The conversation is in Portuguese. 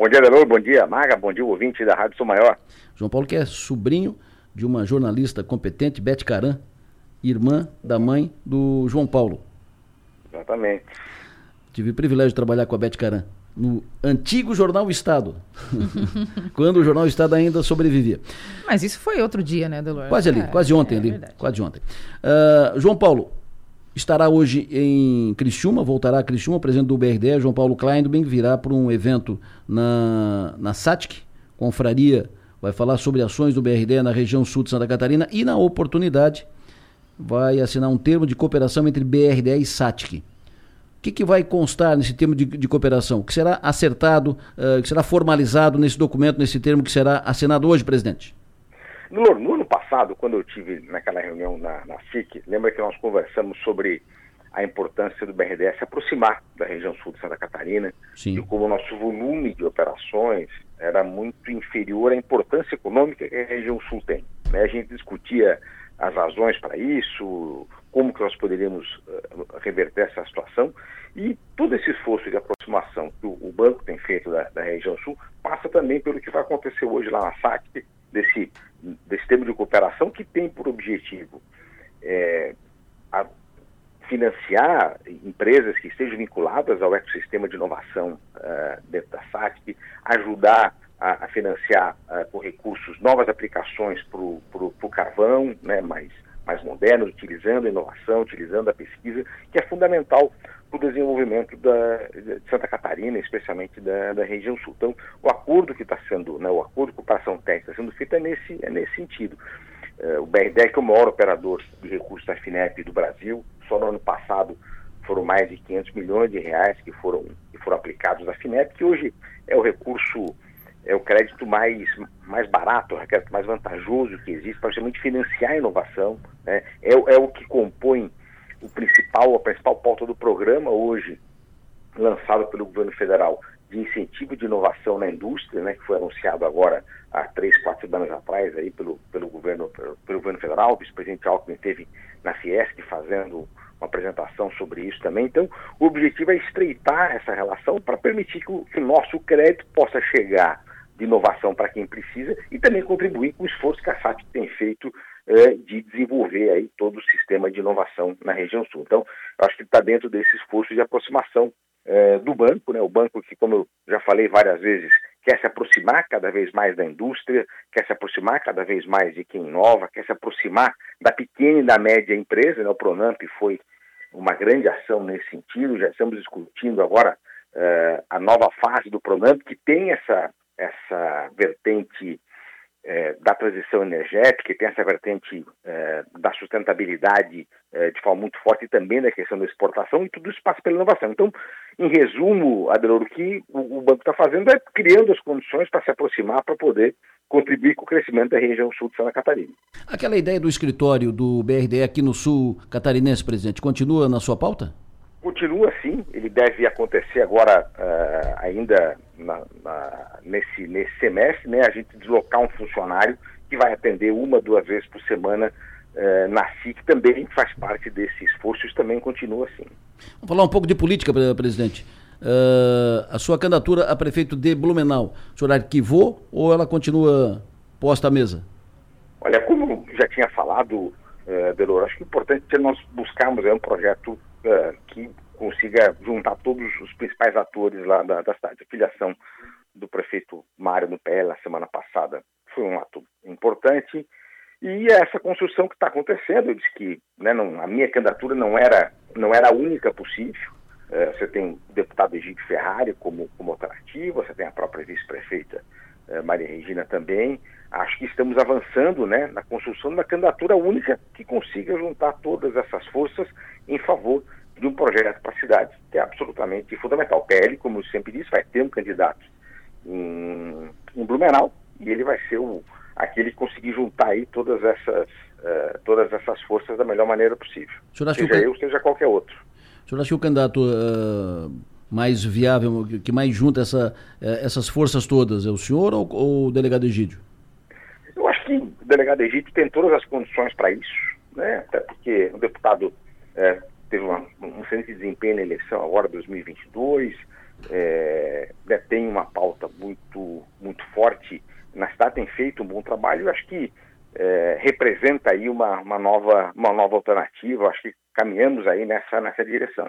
Bom dia, Delor, bom dia, Maga, bom dia, ouvinte da Rádio Sou Maior. João Paulo que é sobrinho de uma jornalista competente, Beth Caran, irmã da mãe do João Paulo. Exatamente. Tive o privilégio de trabalhar com a Beth Caran no antigo Jornal Estado, quando o Jornal Estado ainda sobrevivia. Mas isso foi outro dia, né, Delor? Quase ali, é, quase ontem é, ali, verdade. quase ontem. Uh, João Paulo, estará hoje em Criciúma, voltará a Criciúma, o presidente do BRDE, João Paulo Kleinberg, virá para um evento na, na SATIC, confraria, vai falar sobre ações do BRDE na região sul de Santa Catarina e na oportunidade vai assinar um termo de cooperação entre BRDE e SATIC. O que, que, vai constar nesse termo de, de cooperação? Que será acertado, uh, que será formalizado nesse documento, nesse termo que será assinado hoje, presidente? No, no passado, quando eu tive naquela reunião na, na FIC, lembra que nós conversamos sobre a importância do BRDS se aproximar da região sul de Santa Catarina Sim. e como o nosso volume de operações era muito inferior à importância econômica que a região sul tem. Né? A gente discutia as razões para isso, como que nós poderíamos uh, reverter essa situação e todo esse esforço de aproximação que o, o banco tem feito da, da, região sul passa também pelo que vai acontecer hoje lá na SAC, desse, desse tema de cooperação que tem por objetivo é, financiar empresas que estejam vinculadas ao ecossistema de inovação uh, dentro da SAC, ajudar a, a financiar uh, com recursos novas aplicações para o carvão, né, mais, mais modernos, utilizando a inovação, utilizando a pesquisa, que é fundamental para o desenvolvimento da, de Santa Catarina, especialmente da, da região sul. Então, o acordo que está sendo, né, o acordo de cooperação técnica está sendo feito é nesse, é nesse sentido. Uh, o BRDEC é o maior operador de recursos da FINEP do Brasil. Só no ano passado foram mais de 500 milhões de reais que foram, que foram aplicados à FINEP, que hoje é o recurso é o crédito mais, mais barato, o crédito mais vantajoso que existe para justamente financiar a inovação. Né? É, é o que compõe o principal, a principal pauta do programa hoje, lançado pelo governo federal, de incentivo de inovação na indústria, né, que foi anunciado agora há três, quatro semanas atrás aí pelo, pelo, governo, pelo, pelo governo federal. O vice-presidente Alckmin esteve na Fiesc fazendo uma apresentação sobre isso também. Então, o objetivo é estreitar essa relação para permitir que o, que o nosso crédito possa chegar de inovação para quem precisa e também contribuir com o esforço que a SAT tem feito é, de desenvolver aí todo o sistema de inovação na região sul. Então, acho que está dentro desse esforço de aproximação é, do banco, né? o banco que, como eu já falei várias vezes, quer se aproximar cada vez mais da indústria, quer se aproximar cada vez mais de quem inova, quer se aproximar da pequena e da média empresa. Né? O Pronamp foi uma grande ação nesse sentido, já estamos discutindo agora uh, a nova fase do Pronamp, que tem essa essa vertente é, da transição energética, tem essa vertente é, da sustentabilidade é, de forma muito forte e também da questão da exportação, e tudo isso passa pela inovação. Então, em resumo, Adelor, o que o, o banco está fazendo é criando as condições para se aproximar, para poder contribuir com o crescimento da região sul de Santa Catarina. Aquela ideia do escritório do BRD aqui no sul catarinense, presidente, continua na sua pauta? Continua assim, ele deve acontecer agora uh, ainda na, na, nesse, nesse semestre, né, a gente deslocar um funcionário que vai atender uma, duas vezes por semana uh, na SIC, também faz parte desse esforço, isso também continua assim. Vamos falar um pouco de política, presidente. Uh, a sua candidatura a prefeito de Blumenau, o senhor arquivou ou ela continua posta à mesa? Olha, como já tinha falado, uh, Delor, acho que o importante é nós buscarmos é, um projeto uh, que consiga juntar todos os principais atores lá da, da cidade. A filiação do prefeito Mário no PL na semana passada foi um ato importante e essa construção que está acontecendo, eu disse que né, não, a minha candidatura não era, não era a única possível. Uh, você tem o deputado Egídio Ferrari como, como alternativa, você tem a própria vice-prefeita uh, Maria Regina também. Acho que estamos avançando né, na construção de uma candidatura única que consiga juntar todas essas forças em favor de um projeto para a cidade, que é absolutamente fundamental. O PL, como eu sempre disse, vai ter um candidato em, em Blumenau e ele vai ser o, aquele que conseguir juntar aí todas essas, uh, todas essas forças da melhor maneira possível. Seja que... eu, seja qualquer outro. O senhor acha que o candidato uh, mais viável, que mais junta essa, uh, essas forças todas, é o senhor ou, ou, o delegado Egídio? Eu acho que o delegado Egídio tem todas as condições para isso, né? até porque o deputado teve uma, um excelente desempenho na eleição agora 2022, é, né, tem uma pauta muito, muito forte na cidade, tem feito um bom trabalho, eu acho que é, representa aí uma, uma, nova, uma nova alternativa, acho que caminhamos aí nessa, nessa direção.